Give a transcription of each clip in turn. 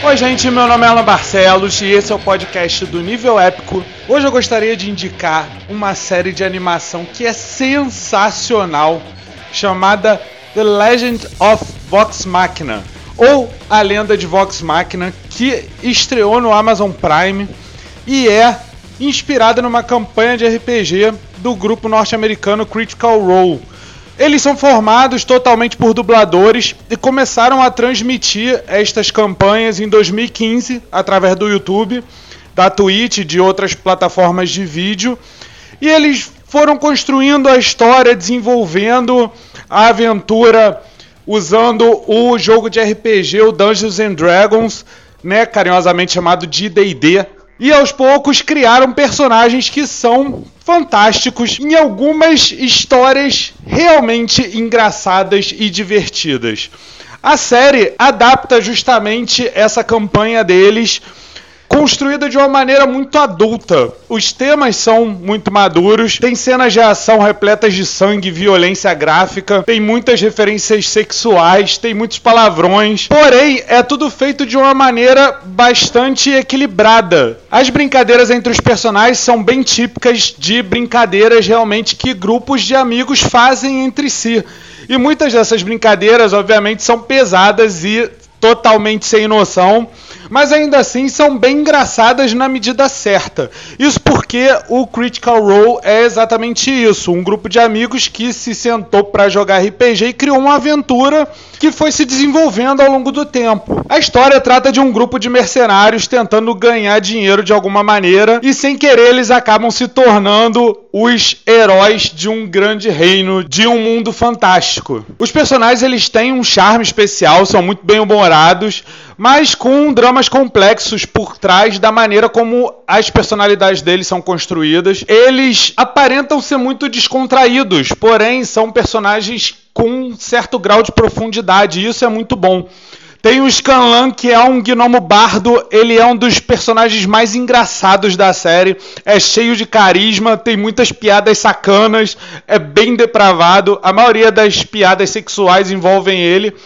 Oi, gente, meu nome é Alan Barcelos e esse é o podcast do Nível Épico. Hoje eu gostaria de indicar uma série de animação que é sensacional, chamada The Legend of Vox Machina, ou A Lenda de Vox Machina, que estreou no Amazon Prime e é inspirada numa campanha de RPG do grupo norte-americano Critical Role eles são formados totalmente por dubladores e começaram a transmitir estas campanhas em 2015 através do YouTube, da Twitch de outras plataformas de vídeo. E eles foram construindo a história, desenvolvendo a aventura usando o jogo de RPG, o Dungeons and Dragons, né, carinhosamente chamado de D&D, e aos poucos criaram personagens que são fantásticos em algumas histórias realmente engraçadas e divertidas. A série adapta justamente essa campanha deles construída de uma maneira muito adulta. Os temas são muito maduros, tem cenas de ação repletas de sangue violência gráfica, tem muitas referências sexuais, tem muitos palavrões, porém é tudo feito de uma maneira bastante equilibrada. As brincadeiras entre os personagens são bem típicas de brincadeiras realmente que grupos de amigos fazem entre si. E muitas dessas brincadeiras, obviamente, são pesadas e totalmente sem noção, mas ainda assim são bem engraçadas na medida certa. Isso porque o Critical Role é exatamente isso, um grupo de amigos que se sentou para jogar RPG e criou uma aventura que foi se desenvolvendo ao longo do tempo. A história trata de um grupo de mercenários tentando ganhar dinheiro de alguma maneira e sem querer eles acabam se tornando os heróis de um grande reino, de um mundo fantástico. Os personagens eles têm um charme especial, são muito bem humorados, mas com dramas complexos por trás da maneira como as personalidades deles são construídas. Eles aparentam ser muito descontraídos, porém são personagens com um certo grau de profundidade, e isso é muito bom. Tem o Scanlan, que é um gnomo bardo. Ele é um dos personagens mais engraçados da série. É cheio de carisma, tem muitas piadas sacanas, é bem depravado. A maioria das piadas sexuais envolvem ele.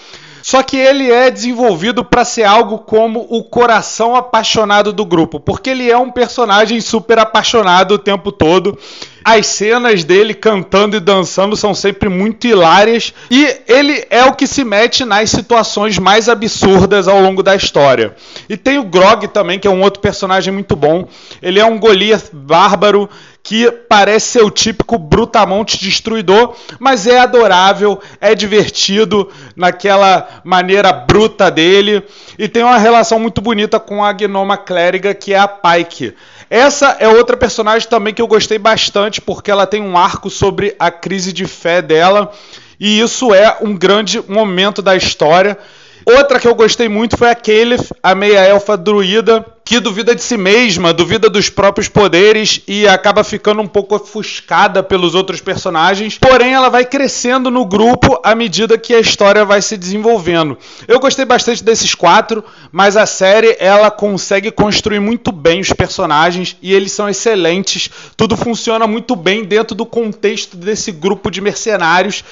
Só que ele é desenvolvido para ser algo como o coração apaixonado do grupo, porque ele é um personagem super apaixonado o tempo todo. As cenas dele cantando e dançando são sempre muito hilárias e ele é o que se mete nas situações mais absurdas ao longo da história. E tem o Grog também, que é um outro personagem muito bom. Ele é um Goliath bárbaro que parece ser o típico brutamonte destruidor, mas é adorável, é divertido naquela maneira bruta dele e tem uma relação muito bonita com a gnoma clériga que é a Pike. Essa é outra personagem também que eu gostei bastante, porque ela tem um arco sobre a crise de fé dela, e isso é um grande momento da história. Outra que eu gostei muito foi a Caliph, a meia-elfa druida, que duvida de si mesma, duvida dos próprios poderes e acaba ficando um pouco ofuscada pelos outros personagens. Porém, ela vai crescendo no grupo à medida que a história vai se desenvolvendo. Eu gostei bastante desses quatro, mas a série ela consegue construir muito bem os personagens e eles são excelentes. Tudo funciona muito bem dentro do contexto desse grupo de mercenários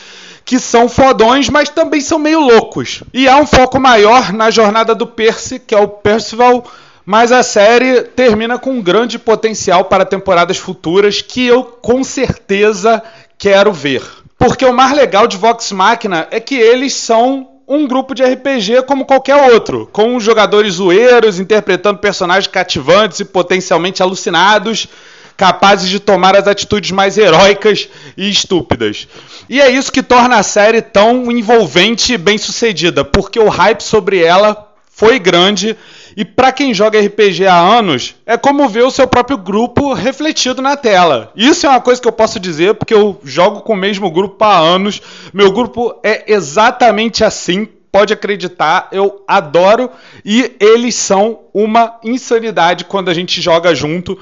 que são fodões, mas também são meio loucos. E há um foco maior na jornada do Percy, que é o Percival, mas a série termina com um grande potencial para temporadas futuras que eu com certeza quero ver. Porque o mais legal de Vox Machina é que eles são um grupo de RPG como qualquer outro, com jogadores zoeiros interpretando personagens cativantes e potencialmente alucinados capazes de tomar as atitudes mais heróicas e estúpidas. E é isso que torna a série tão envolvente e bem sucedida, porque o hype sobre ela foi grande e para quem joga RPG há anos, é como ver o seu próprio grupo refletido na tela. Isso é uma coisa que eu posso dizer porque eu jogo com o mesmo grupo há anos. Meu grupo é exatamente assim, pode acreditar, eu adoro e eles são uma insanidade quando a gente joga junto.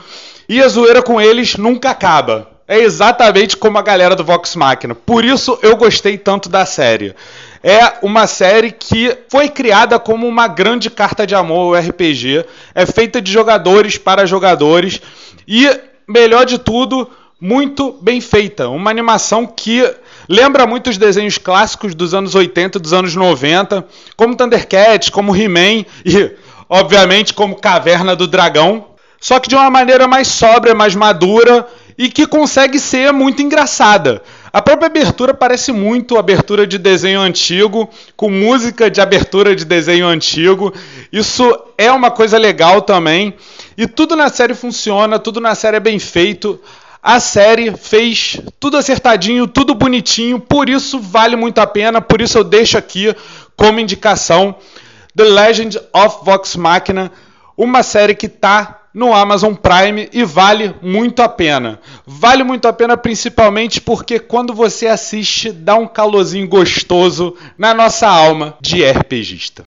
E a zoeira com eles nunca acaba. É exatamente como a galera do Vox Machina. Por isso eu gostei tanto da série. É uma série que foi criada como uma grande carta de amor ao RPG. É feita de jogadores para jogadores. E, melhor de tudo, muito bem feita. Uma animação que lembra muito os desenhos clássicos dos anos 80 dos anos 90, como Thundercats, como He-Man e obviamente como Caverna do Dragão, só que de uma maneira mais sóbria, mais madura e que consegue ser muito engraçada. A própria abertura parece muito abertura de desenho antigo, com música de abertura de desenho antigo. Isso é uma coisa legal também. E tudo na série funciona, tudo na série é bem feito. A série fez tudo acertadinho, tudo bonitinho, por isso vale muito a pena, por isso eu deixo aqui como indicação The Legend of Vox Machina, uma série que está no Amazon Prime e vale muito a pena. Vale muito a pena principalmente porque quando você assiste dá um calorzinho gostoso na nossa alma de RPGista.